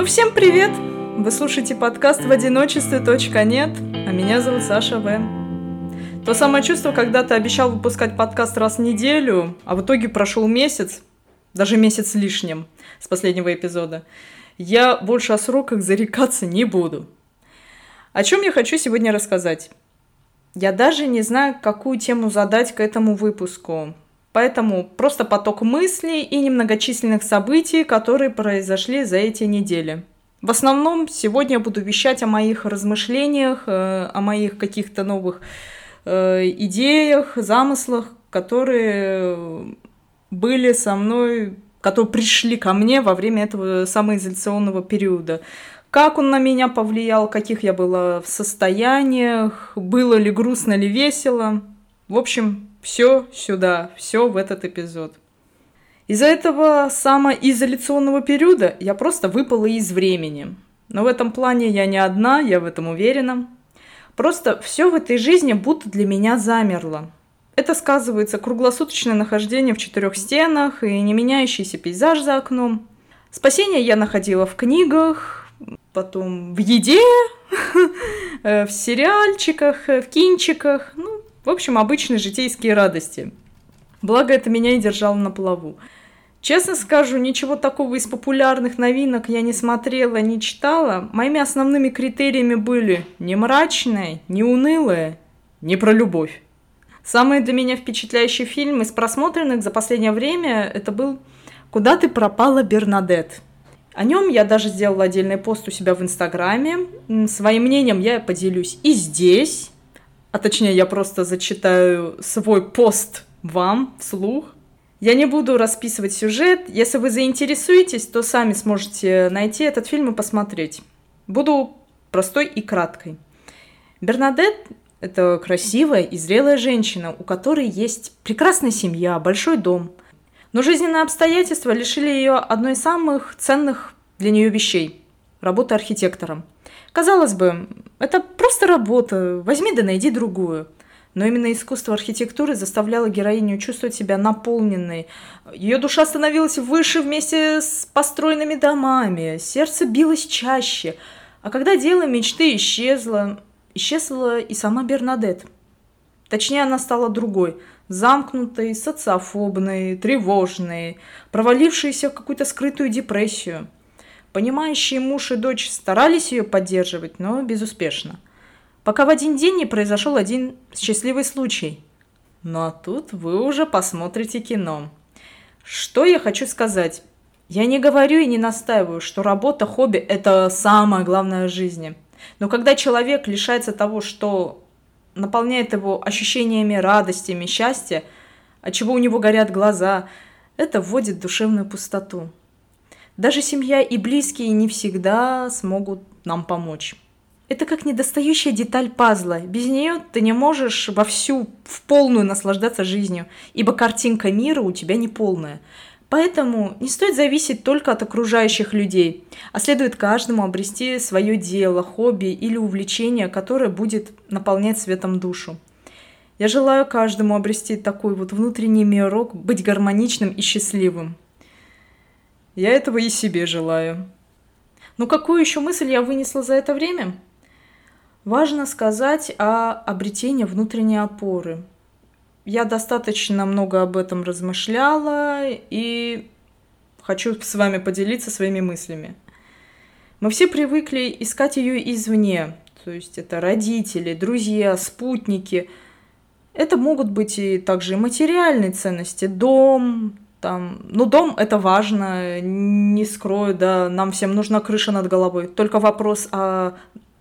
Ну, всем привет! Вы слушаете подкаст «В одиночестве. Нет», а меня зовут Саша В. То самое чувство, когда ты обещал выпускать подкаст раз в неделю, а в итоге прошел месяц, даже месяц лишним с последнего эпизода. Я больше о сроках зарекаться не буду. О чем я хочу сегодня рассказать? Я даже не знаю, какую тему задать к этому выпуску. Поэтому просто поток мыслей и немногочисленных событий, которые произошли за эти недели. В основном сегодня я буду вещать о моих размышлениях, э, о моих каких-то новых э, идеях, замыслах, которые были со мной, которые пришли ко мне во время этого самоизоляционного периода. Как он на меня повлиял, каких я была в состояниях, было ли грустно или весело. В общем, все сюда, все в этот эпизод. Из-за этого самоизоляционного периода я просто выпала из времени. Но в этом плане я не одна, я в этом уверена. Просто все в этой жизни будто для меня замерло. Это сказывается круглосуточное нахождение в четырех стенах и не меняющийся пейзаж за окном. Спасение я находила в книгах, потом в еде, в сериальчиках, в кинчиках, ну, в общем, обычные житейские радости. Благо, это меня и держало на плаву. Честно скажу, ничего такого из популярных новинок я не смотрела, не читала. Моими основными критериями были не мрачное, не унылое, не про любовь. Самый для меня впечатляющий фильм из просмотренных за последнее время это был «Куда ты пропала, Бернадет?». О нем я даже сделала отдельный пост у себя в Инстаграме. Своим мнением я поделюсь и здесь а точнее я просто зачитаю свой пост вам вслух. Я не буду расписывать сюжет. Если вы заинтересуетесь, то сами сможете найти этот фильм и посмотреть. Буду простой и краткой. Бернадет – это красивая и зрелая женщина, у которой есть прекрасная семья, большой дом. Но жизненные обстоятельства лишили ее одной из самых ценных для нее вещей – работы архитектором – Казалось бы, это просто работа, возьми да найди другую. Но именно искусство архитектуры заставляло героиню чувствовать себя наполненной. Ее душа становилась выше вместе с построенными домами, сердце билось чаще. А когда дело мечты исчезло, исчезла и сама Бернадет. Точнее, она стала другой, замкнутой, социофобной, тревожной, провалившейся в какую-то скрытую депрессию – Понимающие муж и дочь старались ее поддерживать, но безуспешно. Пока в один день не произошел один счастливый случай. Ну а тут вы уже посмотрите кино. Что я хочу сказать? Я не говорю и не настаиваю, что работа, хобби – это самое главное в жизни. Но когда человек лишается того, что наполняет его ощущениями радостями, счастья, от чего у него горят глаза, это вводит в душевную пустоту. Даже семья и близкие не всегда смогут нам помочь. Это как недостающая деталь пазла. Без нее ты не можешь вовсю, в полную наслаждаться жизнью, ибо картинка мира у тебя не полная. Поэтому не стоит зависеть только от окружающих людей, а следует каждому обрести свое дело, хобби или увлечение, которое будет наполнять светом душу. Я желаю каждому обрести такой вот внутренний мирок, быть гармоничным и счастливым. Я этого и себе желаю. Но какую еще мысль я вынесла за это время? Важно сказать о обретении внутренней опоры. Я достаточно много об этом размышляла и хочу с вами поделиться своими мыслями. Мы все привыкли искать ее извне, то есть это родители, друзья, спутники. Это могут быть и также материальные ценности, дом, там, ну, дом это важно, не скрою, да, нам всем нужна крыша над головой. Только вопрос о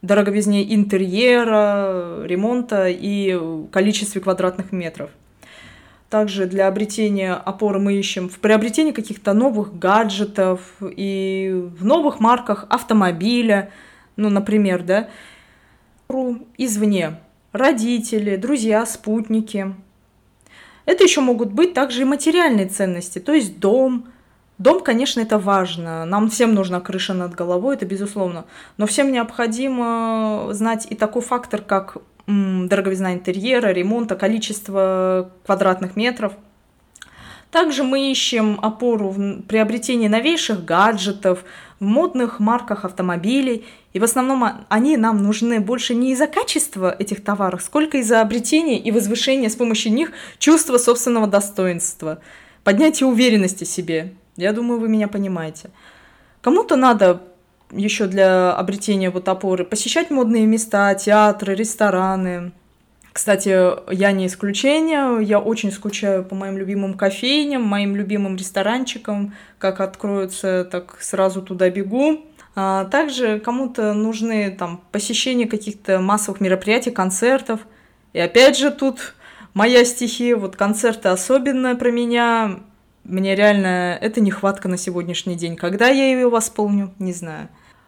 дороговизне интерьера, ремонта и количестве квадратных метров. Также для обретения опоры мы ищем в приобретении каких-то новых гаджетов и в новых марках автомобиля, ну, например, да, извне. Родители, друзья, спутники – это еще могут быть также и материальные ценности, то есть дом. Дом, конечно, это важно. Нам всем нужна крыша над головой, это безусловно. Но всем необходимо знать и такой фактор, как дороговизна интерьера, ремонта, количество квадратных метров. Также мы ищем опору в приобретении новейших гаджетов, в модных марках автомобилей. И в основном они нам нужны больше не из-за качества этих товаров, сколько из-за обретения и возвышения с помощью них чувства собственного достоинства, поднятия уверенности в себе. Я думаю, вы меня понимаете. Кому-то надо еще для обретения вот опоры посещать модные места, театры, рестораны, кстати, я не исключение, я очень скучаю по моим любимым кофейням, моим любимым ресторанчикам, как откроются, так сразу туда бегу. А также кому-то нужны там посещение каких-то массовых мероприятий, концертов. И опять же тут моя стихия, вот концерты особенно про меня. Мне реально это нехватка на сегодняшний день. Когда я ее восполню, не знаю.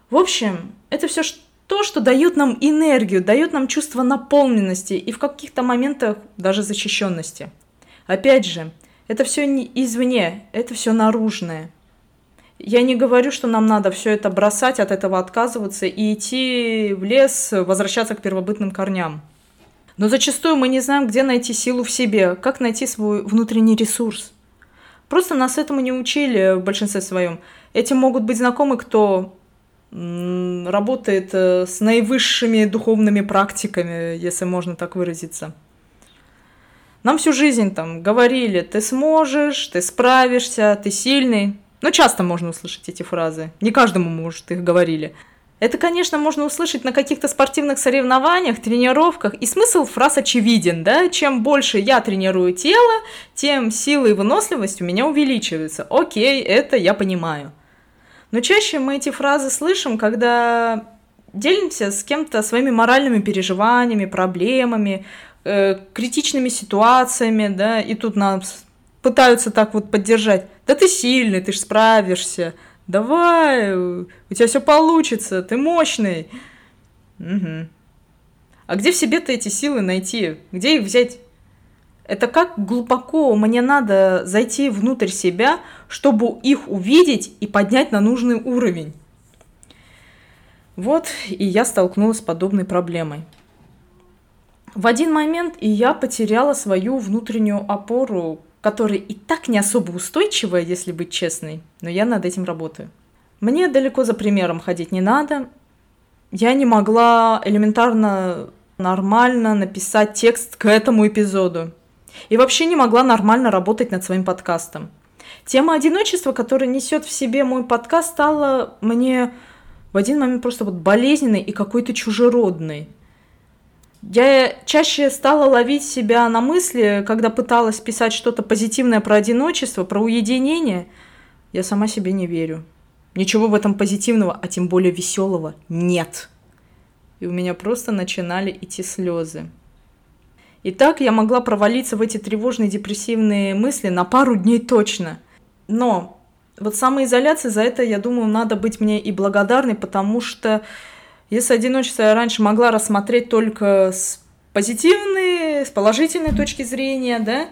В общем, это все, то, что дает нам энергию, дает нам чувство наполненности и в каких-то моментах даже защищенности. Опять же, это все не извне, это все наружное. Я не говорю, что нам надо все это бросать, от этого отказываться и идти в лес, возвращаться к первобытным корням. Но зачастую мы не знаем, где найти силу в себе, как найти свой внутренний ресурс. Просто нас этому не учили в большинстве своем. Этим могут быть знакомы, кто работает э, с наивысшими духовными практиками, если можно так выразиться. Нам всю жизнь там говорили, ты сможешь, ты справишься, ты сильный. Но часто можно услышать эти фразы. Не каждому, может, их говорили. Это, конечно, можно услышать на каких-то спортивных соревнованиях, тренировках, и смысл фраз очевиден, да? Чем больше я тренирую тело, тем сила и выносливость у меня увеличивается. Окей, это я понимаю. Но чаще мы эти фразы слышим, когда делимся с кем-то своими моральными переживаниями, проблемами, э, критичными ситуациями, да, и тут нас пытаются так вот поддержать. Да ты сильный, ты ж справишься. Давай, у тебя все получится, ты мощный. Угу. А где в себе-то эти силы найти? Где их взять? Это как глубоко мне надо зайти внутрь себя, чтобы их увидеть и поднять на нужный уровень. Вот и я столкнулась с подобной проблемой. В один момент и я потеряла свою внутреннюю опору, которая и так не особо устойчивая, если быть честной, но я над этим работаю. Мне далеко за примером ходить не надо. Я не могла элементарно нормально написать текст к этому эпизоду. И вообще не могла нормально работать над своим подкастом. Тема одиночества, которая несет в себе мой подкаст, стала мне в один момент просто вот болезненной и какой-то чужеродной. Я чаще стала ловить себя на мысли, когда пыталась писать что-то позитивное про одиночество, про уединение. Я сама себе не верю. Ничего в этом позитивного, а тем более веселого нет. И у меня просто начинали идти слезы. И так я могла провалиться в эти тревожные депрессивные мысли на пару дней точно. Но вот самоизоляция, за это, я думаю, надо быть мне и благодарной, потому что если одиночество я раньше могла рассмотреть только с позитивной, с положительной точки зрения, да,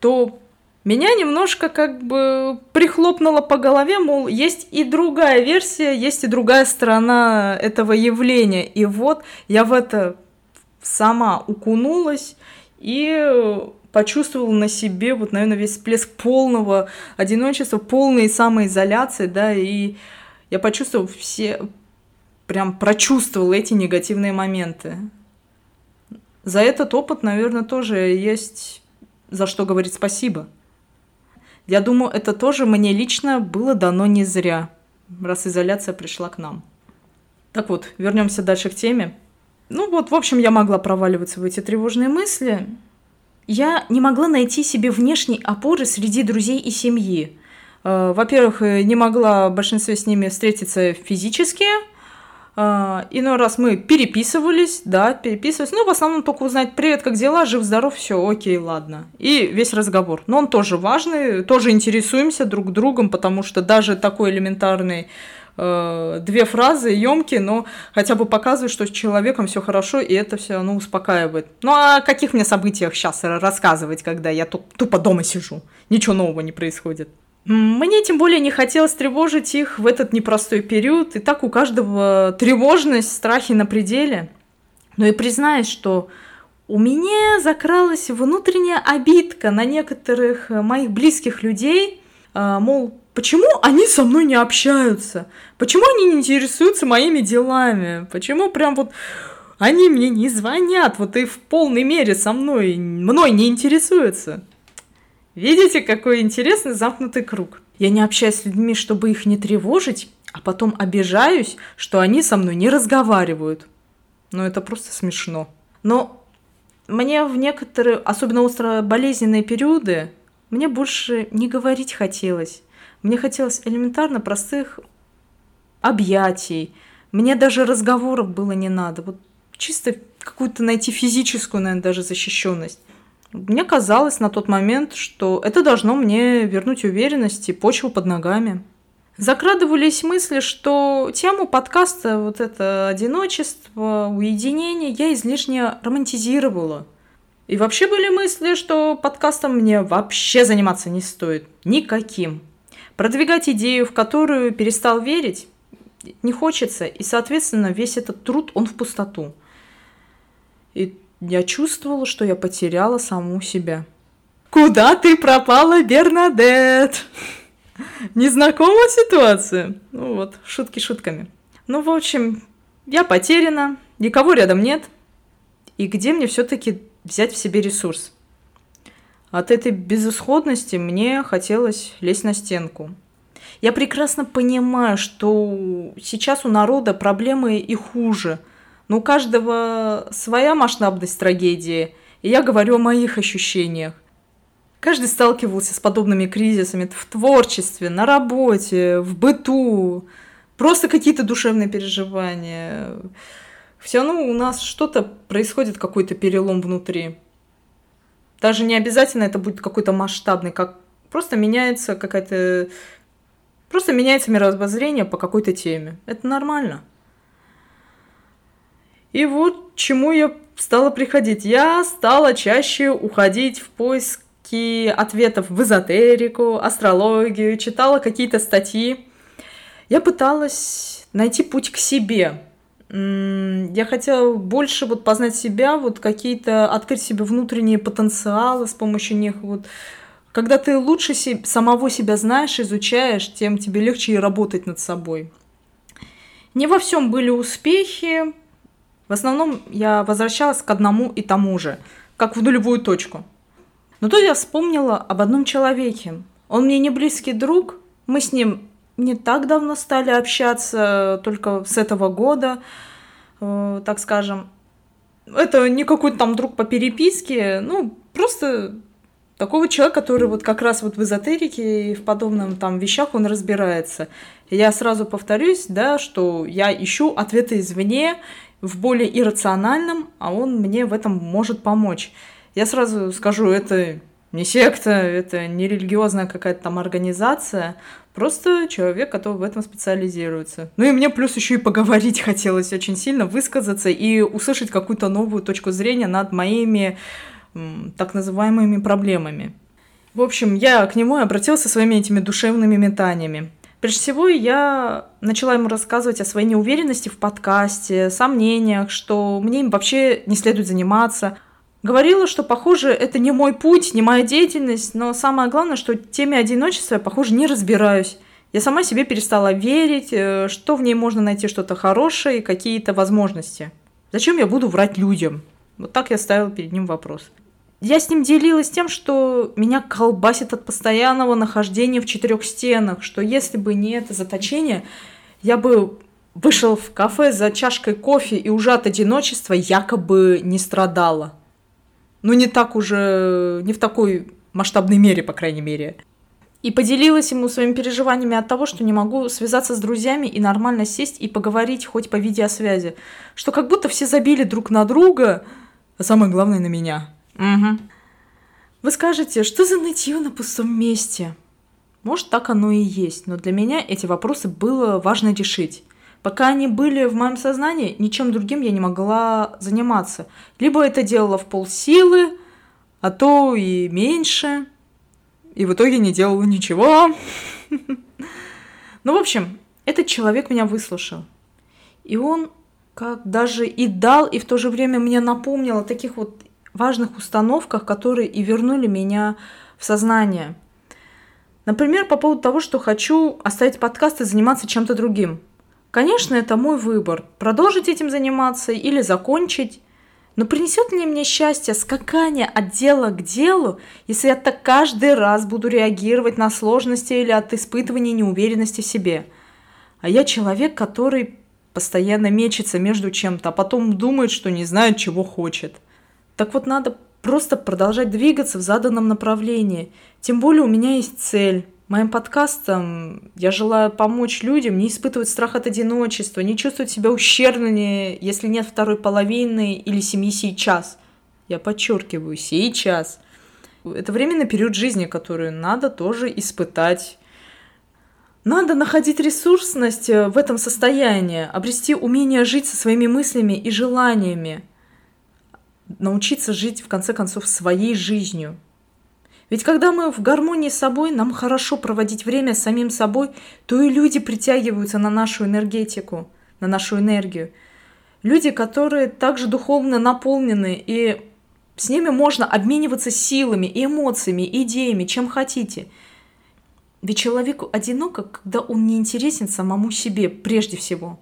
то меня немножко как бы прихлопнуло по голове, мол, есть и другая версия, есть и другая сторона этого явления. И вот я в это сама укунулась и почувствовала на себе вот, наверное, весь всплеск полного одиночества, полной самоизоляции, да, и я почувствовала все, прям прочувствовала эти негативные моменты. За этот опыт, наверное, тоже есть за что говорить спасибо. Я думаю, это тоже мне лично было дано не зря, раз изоляция пришла к нам. Так вот, вернемся дальше к теме. Ну вот, в общем, я могла проваливаться в эти тревожные мысли. Я не могла найти себе внешней опоры среди друзей и семьи. Э, во-первых, э, не могла в большинстве с ними встретиться физически. Э, иной раз мы переписывались, да, переписывались. Ну, в основном только узнать «Привет, как дела? Жив-здоров? Все, окей, ладно». И весь разговор. Но он тоже важный, тоже интересуемся друг другом, потому что даже такой элементарный э, две фразы емкие, но хотя бы показывают, что с человеком все хорошо, и это все ну, успокаивает. Ну а о каких мне событиях сейчас рассказывать, когда я тупо дома сижу? Ничего нового не происходит. Мне тем более не хотелось тревожить их в этот непростой период, и так у каждого тревожность, страхи на пределе. Но и признаюсь, что у меня закралась внутренняя обидка на некоторых моих близких людей – А, мол, почему они со мной не общаются? Почему они не интересуются моими делами? Почему прям вот они мне не звонят, вот и в полной мере со мной, мной не интересуются? Видите, какой интересный замкнутый круг. Я не общаюсь с людьми, чтобы их не тревожить, а потом обижаюсь, что они со мной не разговаривают. Ну, это просто смешно. Но мне в некоторые, особенно остро болезненные периоды, мне больше не говорить хотелось. Мне хотелось элементарно простых объятий. Мне даже разговоров было не надо. Вот чисто какую-то найти физическую, наверное, даже защищенность. Мне казалось на тот момент, что это должно мне вернуть уверенность и почву под ногами. Закрадывались мысли, что тему подкаста, вот это одиночество, уединение, я излишне романтизировала. И вообще были мысли, что подкастом мне вообще заниматься не стоит. Никаким. Продвигать идею, в которую перестал верить, не хочется, и, соответственно, весь этот труд, он в пустоту. И я чувствовала, что я потеряла саму себя. «Куда ты пропала, Бернадет?» Незнакомая ситуация. Ну вот, шутки шутками. Ну, в общем, я потеряна, никого рядом нет. И где мне все-таки взять в себе ресурс? От этой безысходности мне хотелось лезть на стенку. Я прекрасно понимаю, что сейчас у народа проблемы и хуже – но у каждого своя масштабность трагедии, и я говорю о моих ощущениях. Каждый сталкивался с подобными кризисами в творчестве, на работе, в быту, просто какие-то душевные переживания. Все равно у нас что-то происходит, какой-то перелом внутри. Даже не обязательно это будет какой-то масштабный, как просто меняется какая-то... Просто меняется мировоззрение по какой-то теме. Это нормально. И вот чему я стала приходить. Я стала чаще уходить в поиски ответов в эзотерику, астрологию, читала какие-то статьи. Я пыталась найти путь к себе. Я хотела больше вот познать себя, вот какие-то открыть себе внутренние потенциалы с помощью них. Вот когда ты лучше себе, самого себя знаешь, изучаешь, тем тебе легче и работать над собой. Не во всем были успехи, в основном я возвращалась к одному и тому же, как в нулевую точку. Но тут я вспомнила об одном человеке. Он мне не близкий друг, мы с ним не так давно стали общаться, только с этого года, э, так скажем. Это не какой-то там друг по переписке, ну, просто такого человека, который вот как раз вот в эзотерике и в подобном там вещах он разбирается. Я сразу повторюсь, да, что я ищу ответы извне, в более иррациональном, а он мне в этом может помочь. Я сразу скажу, это не секта, это не религиозная какая-то там организация, просто человек, который в этом специализируется. Ну и мне плюс еще и поговорить хотелось очень сильно, высказаться и услышать какую-то новую точку зрения над моими так называемыми проблемами. В общем, я к нему обратился своими этими душевными метаниями. Прежде всего, я начала ему рассказывать о своей неуверенности в подкасте, сомнениях, что мне им вообще не следует заниматься. Говорила, что, похоже, это не мой путь, не моя деятельность, но самое главное, что теме одиночества я, похоже, не разбираюсь. Я сама себе перестала верить, э, что в ней можно найти что-то хорошее какие-то возможности. Зачем я буду врать людям? Вот так я ставила перед ним вопрос. Я с ним делилась тем, что меня колбасит от постоянного нахождения в четырех стенах, что если бы не это заточение, я бы вышел в кафе за чашкой кофе и уже от одиночества якобы не страдала. Ну, не так уже, не в такой масштабной мере, по крайней мере. И поделилась ему своими переживаниями от того, что не могу связаться с друзьями и нормально сесть и поговорить хоть по видеосвязи. Что как будто все забили друг на друга, а самое главное на меня. Угу. Вы скажете, что за нытье на пустом месте? Может, так оно и есть, но для меня эти вопросы было важно решить. Пока они были в моем сознании, ничем другим я не могла заниматься. Либо это делала в полсилы, а то и меньше. И в итоге не делала ничего. Ну, в общем, этот человек меня выслушал. И он как даже и дал, и в то же время мне напомнил о таких вот важных установках, которые и вернули меня в сознание. Например, по поводу того, что хочу оставить подкаст и заниматься чем-то другим. Конечно, это мой выбор. Продолжить этим заниматься или закончить. Но принесет ли мне счастье скакание от дела к делу, если я так каждый раз буду реагировать на сложности или от испытывания неуверенности в себе? А я человек, который постоянно мечется между чем-то, а потом думает, что не знает, чего хочет. Так вот, надо просто продолжать двигаться в заданном направлении. Тем более у меня есть цель. Моим подкастом я желаю помочь людям не испытывать страх от одиночества, не чувствовать себя ущербными, если нет второй половины или семьи сейчас. Я подчеркиваю, сейчас. Это временный период жизни, который надо тоже испытать. Надо находить ресурсность в этом состоянии, обрести умение жить со своими мыслями и желаниями, научиться жить, в конце концов, своей жизнью – ведь когда мы в гармонии с собой, нам хорошо проводить время с самим собой, то и люди притягиваются на нашу энергетику, на нашу энергию. Люди, которые также духовно наполнены, и с ними можно обмениваться силами, эмоциями, идеями, чем хотите. Ведь человеку одиноко, когда он не интересен самому себе прежде всего –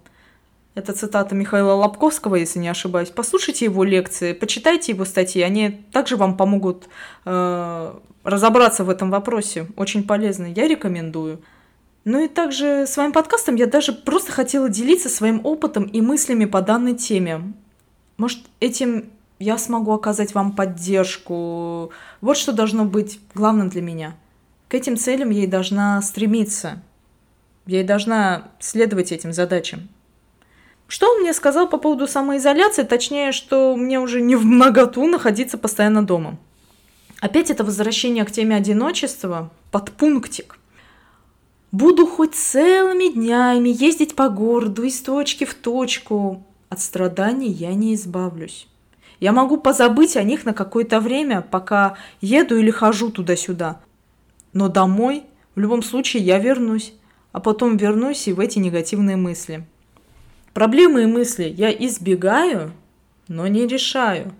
это цитата Михаила Лобковского, если не ошибаюсь. Послушайте его лекции, почитайте его статьи, они также вам помогут э, разобраться в этом вопросе. Очень полезно, я рекомендую. Ну и также своим подкастом я даже просто хотела делиться своим опытом и мыслями по данной теме. Может, этим я смогу оказать вам поддержку. Вот что должно быть главным для меня. К этим целям я и должна стремиться. Я и должна следовать этим задачам. Что он мне сказал по поводу самоизоляции, точнее, что мне уже не в многоту находиться постоянно дома. Опять это возвращение к теме одиночества, под пунктик. Буду хоть целыми днями ездить по городу из точки в точку. От страданий я не избавлюсь. Я могу позабыть о них на какое-то время, пока еду или хожу туда-сюда. Но домой в любом случае я вернусь, а потом вернусь и в эти негативные мысли – Проблемы и мысли я избегаю, но не решаю.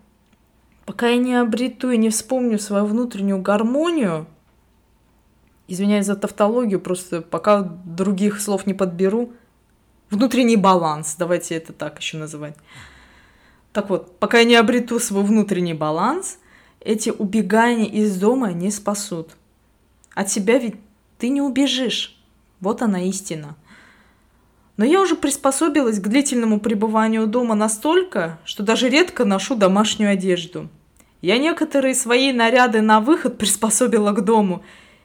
Пока я не обрету и не вспомню свою внутреннюю гармонию, извиняюсь за тавтологию, просто пока других слов не подберу, внутренний баланс, давайте это так еще называть. Так вот, пока я не обрету свой внутренний баланс, эти убегания из дома не спасут. От себя ведь ты не убежишь. Вот она истина. Но я уже приспособилась к длительному пребыванию дома настолько, что даже редко ношу домашнюю одежду. Я некоторые свои наряды на выход приспособила к дому,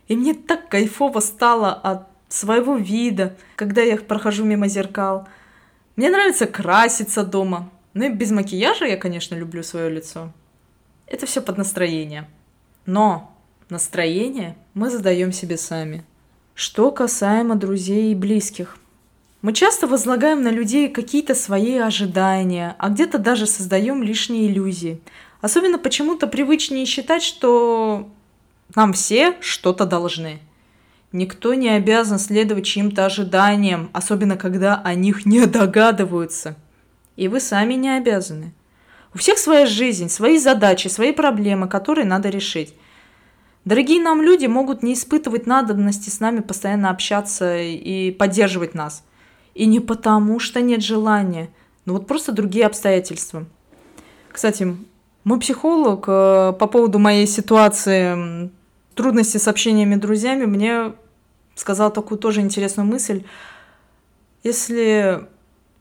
и мне так кайфово стало от своего вида, когда я прохожу мимо зеркал. Мне нравится краситься дома. Ну и без макияжа я, конечно, люблю свое лицо. Это все под настроение. Но настроение мы задаем себе сами. Что касаемо друзей и близких – мы часто возлагаем на людей какие-то свои ожидания, а где-то даже создаем лишние иллюзии. Особенно почему-то привычнее считать, что нам все что-то должны. Никто не обязан следовать чьим-то ожиданиям, особенно когда о них не догадываются. И вы сами не обязаны. У всех своя жизнь, свои задачи, свои проблемы, которые надо решить. Дорогие нам люди могут не испытывать надобности с нами постоянно общаться и поддерживать нас – и не потому, что нет желания, но вот просто другие обстоятельства. Кстати, мой психолог э, по поводу моей ситуации трудности с общениями друзьями мне сказал такую тоже интересную мысль. Если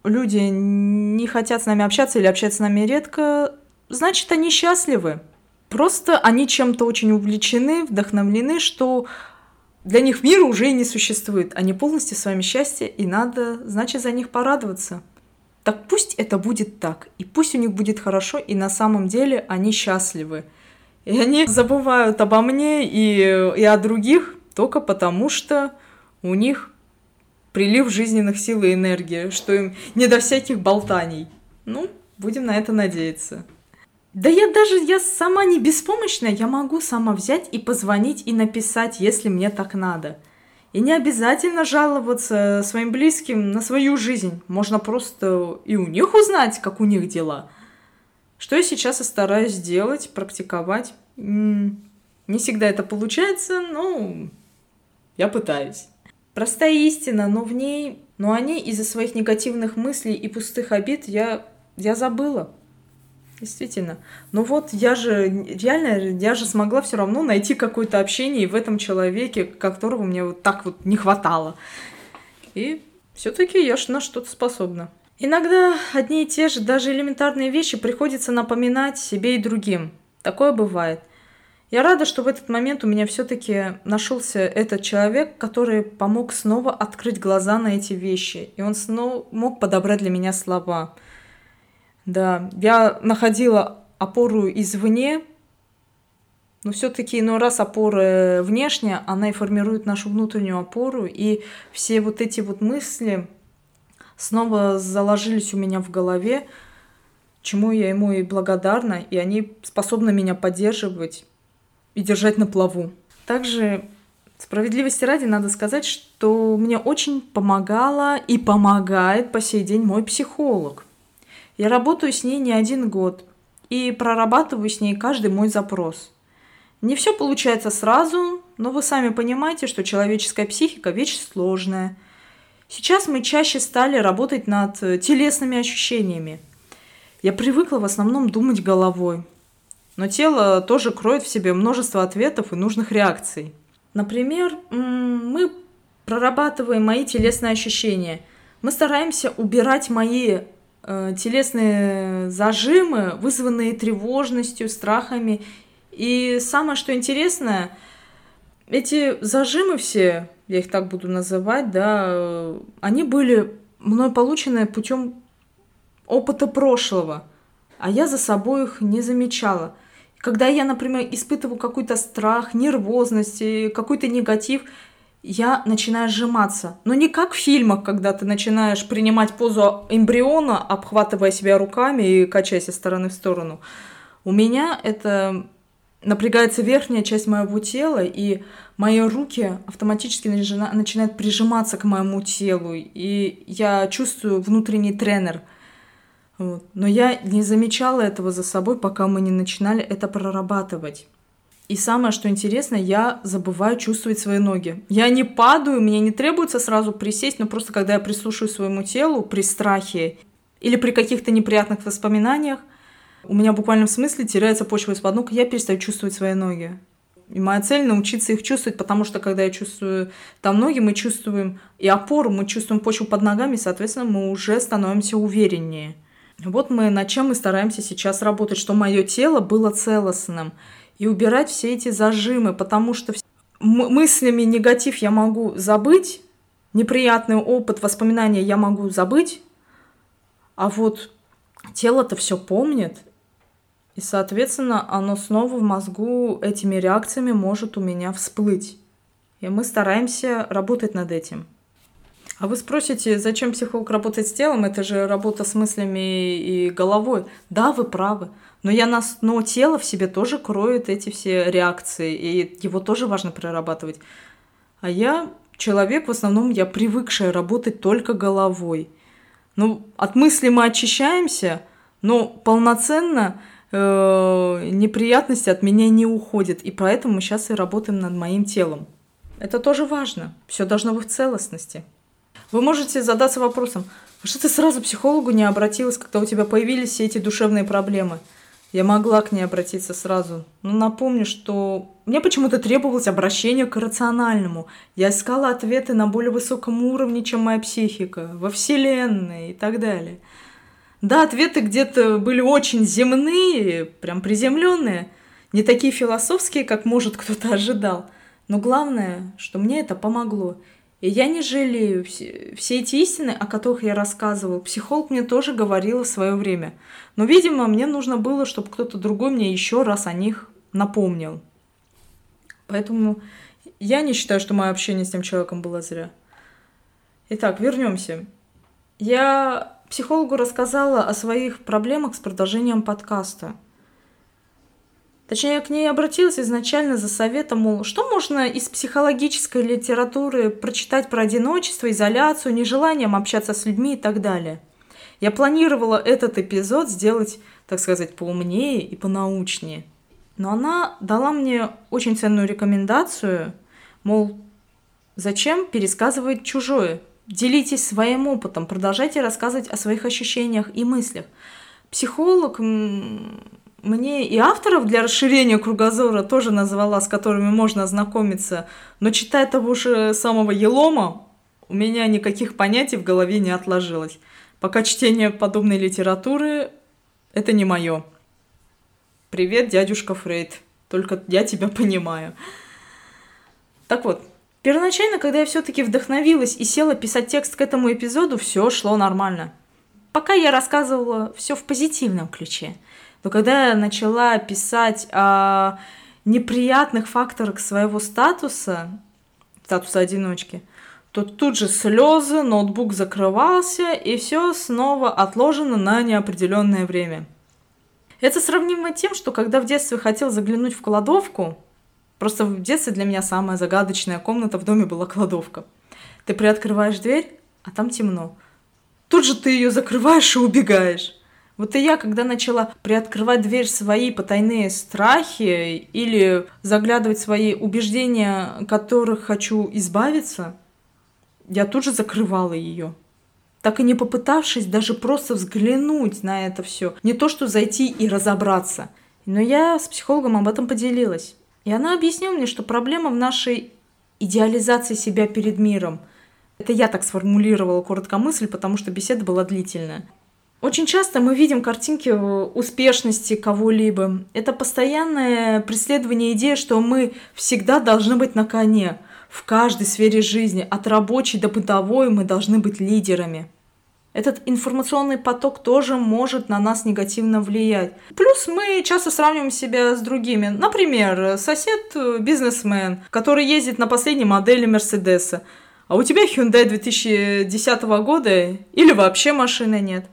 люди не хотят с нами общаться или общаются с нами редко, значит, они счастливы. Просто они чем-то очень увлечены, вдохновлены, что для них мира уже и не существует. Они полностью с вами счастье, и надо, значит, за них порадоваться. Так пусть это будет так, и пусть у них будет хорошо, и на самом деле они счастливы. И они забывают обо мне и, и о других только потому, что у них прилив жизненных сил и энергии, что им не до всяких болтаний. Ну, будем на это надеяться. Да я даже, я сама не беспомощная, я могу сама взять и позвонить и написать, если мне так надо. И не обязательно жаловаться своим близким на свою жизнь. Можно просто и у них узнать, как у них дела. Что я сейчас и стараюсь делать, практиковать. Не всегда это получается, но Я пытаюсь. Простая истина, но в ней... Но о ней из-за своих негативных мыслей и пустых обид я, я забыла. Действительно. Но вот я же реально, я же смогла все равно найти какое-то общение в этом человеке, которого мне вот так вот не хватало. И все-таки я на что-то способна. Иногда одни и те же, даже элементарные вещи приходится напоминать себе и другим. Такое бывает. Я рада, что в этот момент у меня все-таки нашелся этот человек, который помог снова открыть глаза на эти вещи. И он снова мог подобрать для меня слова. Да, я находила опору извне, но все-таки иной раз опора внешняя, она и формирует нашу внутреннюю опору, и все вот эти вот мысли снова заложились у меня в голове, чему я ему и благодарна, и они способны меня поддерживать и держать на плаву. Также справедливости ради надо сказать, что мне очень помогала и помогает по сей день мой психолог. Я работаю с ней не один год и прорабатываю с ней каждый мой запрос. Не все получается сразу, но вы сами понимаете, что человеческая психика – вещь сложная. Сейчас мы чаще стали работать над телесными ощущениями. Я привыкла в основном думать головой, но тело тоже кроет в себе множество ответов и нужных реакций. Например, мы прорабатываем мои телесные ощущения. Мы стараемся убирать мои Э, телесные зажимы, вызванные тревожностью, страхами. И самое, что интересное, эти зажимы все, я их так буду называть, да, они были мной получены путем опыта прошлого, а я за собой их не замечала. Когда я, например, испытываю какой-то страх, нервозность, какой-то негатив, я начинаю сжиматься. Но не как в фильмах, когда ты начинаешь принимать позу эмбриона, обхватывая себя руками и качаясь из стороны в сторону. У меня это напрягается верхняя часть моего тела, и мои руки автоматически начинают прижиматься к моему телу, и я чувствую внутренний тренер. Вот. Но я не замечала этого за собой, пока мы не начинали это прорабатывать. И самое, что интересно, я забываю чувствовать свои ноги. Я не падаю, мне не требуется сразу присесть, но просто когда я прислушаюсь своему телу при страхе или при каких-то неприятных воспоминаниях, у меня в буквальном смысле теряется почва из-под ног, и я перестаю чувствовать свои ноги. И моя цель научиться их чувствовать, потому что когда я чувствую там ноги, мы чувствуем и опору, мы чувствуем почву под ногами, соответственно, мы уже становимся увереннее. Вот мы над чем мы стараемся сейчас работать, что мое тело было целостным и убирать все эти зажимы, потому что мыслями негатив я могу забыть, неприятный опыт, воспоминания я могу забыть, а вот тело-то все помнит, и, соответственно, оно снова в мозгу этими реакциями может у меня всплыть. И мы стараемся работать над этим. А вы спросите, зачем психолог работает с телом? Это же работа с мыслями и головой. Да, вы правы. Но, я нас, но тело в себе тоже кроет эти все реакции, и его тоже важно прорабатывать. А я человек, в основном, я привыкшая работать только головой. Ну, от мысли мы очищаемся, но полноценно э, неприятности от меня не уходят. И поэтому мы сейчас и работаем над моим телом. Это тоже важно. Все должно быть в целостности. Вы можете задаться вопросом, а что ты сразу к психологу не обратилась, когда у тебя появились все эти душевные проблемы? Я могла к ней обратиться сразу. Но напомню, что мне почему-то требовалось обращение к рациональному. Я искала ответы на более высоком уровне, чем моя психика, во Вселенной и так далее. Да, ответы где-то были очень земные, прям приземленные, не такие философские, как может кто-то ожидал. Но главное, что мне это помогло. И я не жалею. Все, эти истины, о которых я рассказывал, психолог мне тоже говорил в свое время. Но, видимо, мне нужно было, чтобы кто-то другой мне еще раз о них напомнил. Поэтому я не считаю, что мое общение с тем человеком было зря. Итак, вернемся. Я психологу рассказала о своих проблемах с продолжением подкаста – Точнее, я к ней обратилась изначально за советом, мол, что можно из психологической литературы прочитать про одиночество, изоляцию, нежеланием общаться с людьми и так далее. Я планировала этот эпизод сделать, так сказать, поумнее и понаучнее. Но она дала мне очень ценную рекомендацию, мол, Зачем пересказывать чужое? Делитесь своим опытом, продолжайте рассказывать о своих ощущениях и мыслях. Психолог мне и авторов для расширения кругозора тоже назвала, с которыми можно ознакомиться, но читая того же самого Елома, у меня никаких понятий в голове не отложилось. Пока чтение подобной литературы – это не мое. Привет, дядюшка Фрейд. Только я тебя понимаю. Так вот, Первоначально, когда я все-таки вдохновилась и села писать текст к этому эпизоду, все шло нормально. Пока я рассказывала все в позитивном ключе. Но когда я начала писать о неприятных факторах своего статуса, статуса одиночки, то тут же слезы, ноутбук закрывался, и все снова отложено на неопределенное время. Это сравнимо тем, что когда в детстве хотел заглянуть в кладовку, Просто в детстве для меня самая загадочная комната в доме была кладовка. Ты приоткрываешь дверь, а там темно. Тут же ты ее закрываешь и убегаешь. Вот и я, когда начала приоткрывать дверь свои потайные страхи или заглядывать в свои убеждения, которых хочу избавиться, я тут же закрывала ее. Так и не попытавшись даже просто взглянуть на это все. Не то, что зайти и разобраться. Но я с психологом об этом поделилась. И она объяснила мне, что проблема в нашей идеализации себя перед миром. Это я так сформулировала коротко мысль, потому что беседа была длительная. Очень часто мы видим картинки успешности кого-либо. Это постоянное преследование идеи, что мы всегда должны быть на коне. В каждой сфере жизни, от рабочей до бытовой, мы должны быть лидерами этот информационный поток тоже может на нас негативно влиять. Плюс мы часто сравниваем себя с другими. Например, сосед бизнесмен, который ездит на последней модели Мерседеса, а у тебя Hyundai 2010 года или вообще машины нет.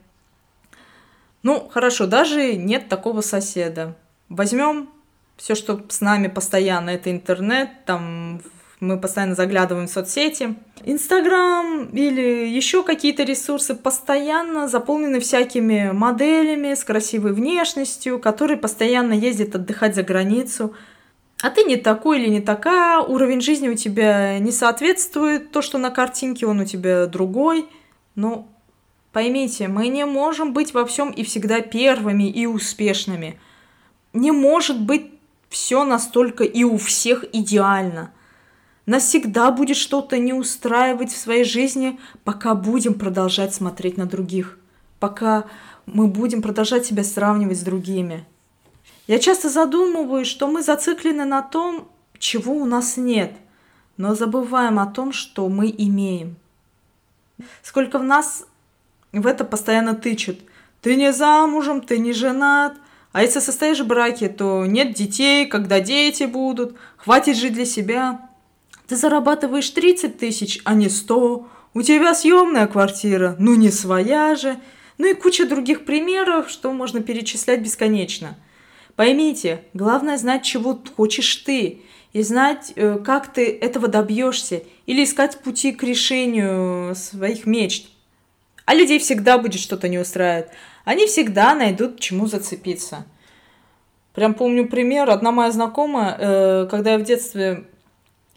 Ну, хорошо, даже нет такого соседа. Возьмем все, что с нами постоянно, это интернет, там мы постоянно заглядываем в соцсети. Инстаграм или еще какие-то ресурсы постоянно заполнены всякими моделями с красивой внешностью, которые постоянно ездят отдыхать за границу. А ты не такой или не такая, уровень жизни у тебя не соответствует, то, что на картинке, он у тебя другой. Но поймите, мы не можем быть во всем и всегда первыми и успешными. Не может быть все настолько и у всех идеально – нас всегда будет что-то не устраивать в своей жизни, пока будем продолжать смотреть на других, пока мы будем продолжать себя сравнивать с другими. Я часто задумываюсь, что мы зациклены на том, чего у нас нет, но забываем о том, что мы имеем. Сколько в нас в это постоянно тычут. Ты не замужем, ты не женат, а если состоишь в браке, то нет детей, когда дети будут, хватит жить для себя. Ты зарабатываешь 30 тысяч, а не 100. У тебя съемная квартира, ну не своя же. Ну и куча других примеров, что можно перечислять бесконечно. Поймите, главное знать, чего хочешь ты, и знать, э, как ты этого добьешься, или искать пути к решению своих мечт. А людей всегда будет что-то не устраивать. Они всегда найдут чему зацепиться. Прям помню пример. Одна моя знакомая, э, когда я в детстве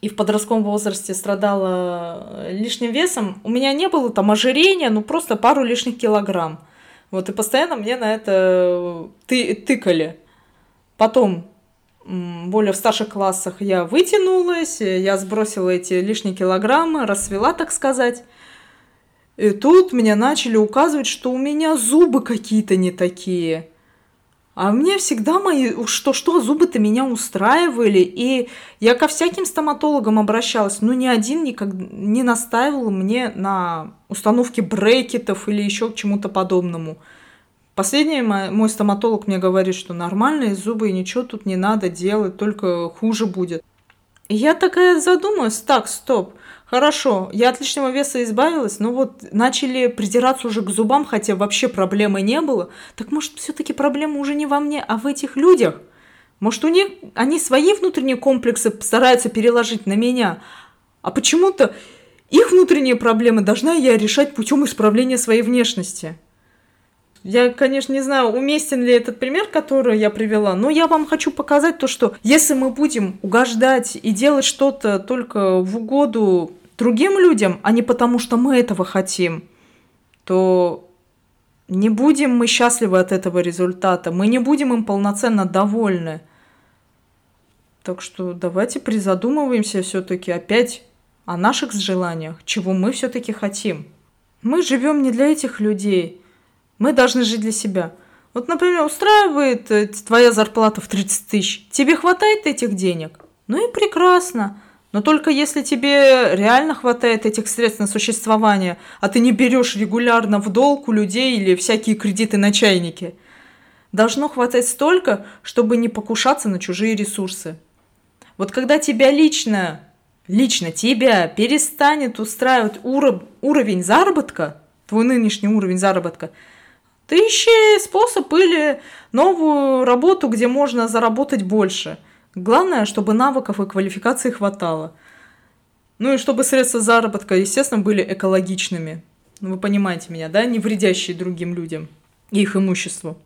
и в подростковом возрасте страдала э, лишним весом, у меня не было там ожирения, ну просто пару лишних килограмм. Вот, и постоянно мне на это э, ты, тыкали. Потом, более в старших классах я вытянулась, я сбросила эти лишние килограммы, расцвела, так сказать. И тут мне начали указывать, что у меня зубы какие-то не такие. А мне всегда мои, что-что, зубы-то меня устраивали, и я ко всяким стоматологам обращалась, но ни один никак не настаивал мне на установке брекетов или еще к чему-то подобному. Последний мой стоматолог мне говорит, что нормальные зубы, и ничего тут не надо делать, только хуже будет. И я такая задумалась, так, стоп, Хорошо, я от лишнего веса избавилась, но вот начали придираться уже к зубам, хотя вообще проблемы не было. Так может, все-таки проблема уже не во мне, а в этих людях? Может, у них они свои внутренние комплексы стараются переложить на меня, а почему-то их внутренние проблемы должна я решать путем исправления своей внешности. Я, конечно, не знаю, уместен ли этот пример, который я привела, но я вам хочу показать то, что если мы будем угождать и делать что-то только в угоду другим людям, а не потому, что мы этого хотим, то не будем мы счастливы от этого результата, мы не будем им полноценно довольны. Так что давайте призадумываемся все-таки опять о наших желаниях, чего мы все-таки хотим. Мы живем не для этих людей, мы должны жить для себя. Вот, например, устраивает э, твоя зарплата в 30 тысяч, тебе хватает этих денег? Ну и прекрасно. Но только если тебе реально хватает этих средств на существование, а ты не берешь регулярно в долг у людей или всякие кредиты на чайники. Должно хватать столько, чтобы не покушаться на чужие ресурсы. Вот когда тебя лично, лично тебя перестанет устраивать уров, уровень заработка, твой нынешний уровень заработка, ты ищи способ или новую работу, где можно заработать больше – Главное, чтобы навыков и квалификации хватало. Ну и чтобы средства заработка, естественно, были экологичными. Ну, вы понимаете меня, да? Не вредящие другим людям и их имуществу.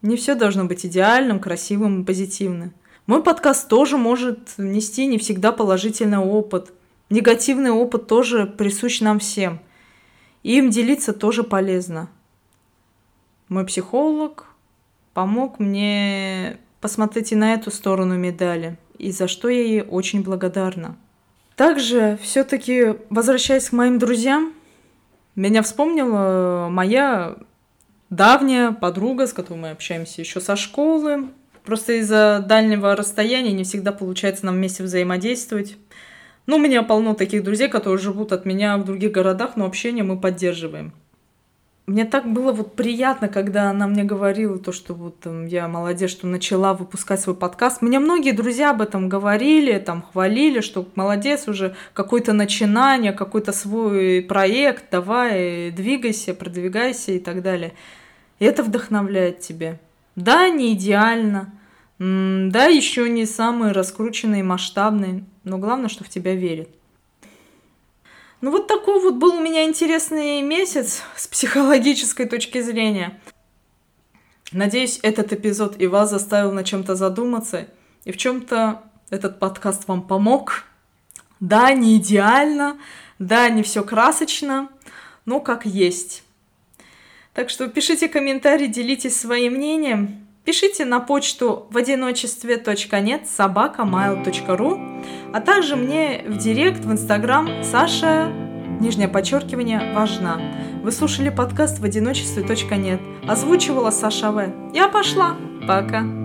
Не все должно быть идеальным, красивым и позитивным. Мой подкаст тоже может нести не всегда положительный опыт. Негативный опыт тоже присущ нам всем. И им делиться тоже полезно. Мой психолог помог мне Посмотрите на эту сторону медали, и за что я ей очень благодарна. Также, все-таки, возвращаясь к моим друзьям, меня вспомнила моя давняя подруга, с которой мы общаемся еще со школы. Просто из-за дальнего расстояния не всегда получается нам вместе взаимодействовать. Ну, у меня полно таких друзей, которые живут от меня в других городах, но общение мы поддерживаем. Мне так было вот приятно, когда она мне говорила то, что вот там, я молодец, что начала выпускать свой подкаст. Мне многие друзья об этом говорили, там хвалили, что молодец уже, какое-то начинание, какой-то свой проект, давай, двигайся, продвигайся и так далее. И это вдохновляет тебя. Да, не идеально, да, еще не самый раскрученный и масштабный, но главное, что в тебя верит. Ну вот такой вот был у меня интересный месяц с психологической точки зрения. Надеюсь, этот эпизод и вас заставил на чем-то задуматься, и в чем-то этот подкаст вам помог. Да, не идеально, да, не все красочно, но как есть. Так что пишите комментарии, делитесь своим мнением. Пишите на почту в одиночестве.нет собакамайл.ру, а также мне в директ в инстаграм Саша, нижнее подчеркивание, важна. Вы слушали подкаст в одиночестве.нет. Озвучивала Саша В. Я пошла. Пока.